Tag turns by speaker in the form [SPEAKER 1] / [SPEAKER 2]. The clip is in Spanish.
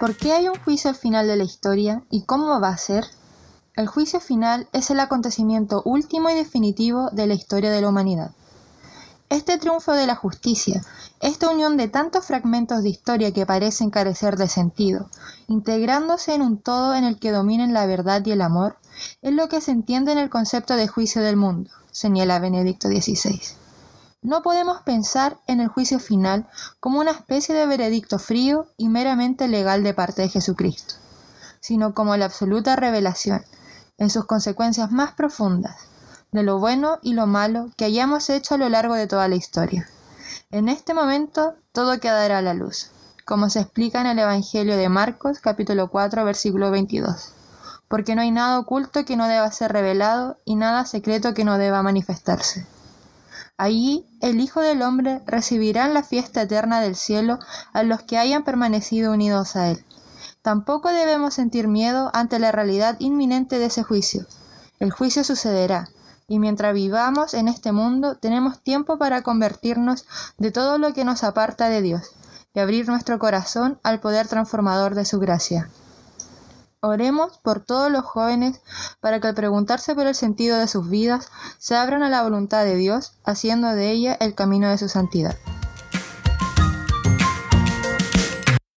[SPEAKER 1] ¿Por qué hay un juicio al final de la historia y cómo va a ser? El juicio final es el acontecimiento último y definitivo de la historia de la humanidad. Este triunfo de la justicia, esta unión de tantos fragmentos de historia que parecen carecer de sentido, integrándose en un todo en el que dominen la verdad y el amor, es lo que se entiende en el concepto de juicio del mundo, señala Benedicto XVI. No podemos pensar en el juicio final como una especie de veredicto frío y meramente legal de parte de Jesucristo, sino como la absoluta revelación, en sus consecuencias más profundas, de lo bueno y lo malo que hayamos hecho a lo largo de toda la historia. En este momento todo quedará a la luz, como se explica en el Evangelio de Marcos capítulo 4 versículo 22, porque no hay nada oculto que no deba ser revelado y nada secreto que no deba manifestarse. Allí el Hijo del Hombre recibirá en la fiesta eterna del cielo a los que hayan permanecido unidos a Él. Tampoco debemos sentir miedo ante la realidad inminente de ese juicio. El juicio sucederá, y mientras vivamos en este mundo tenemos tiempo para convertirnos de todo lo que nos aparta de Dios y abrir nuestro corazón al poder transformador de su gracia. Oremos por todos los jóvenes para que al preguntarse por el sentido de sus vidas se abran a la voluntad de Dios, haciendo de ella el camino de su santidad.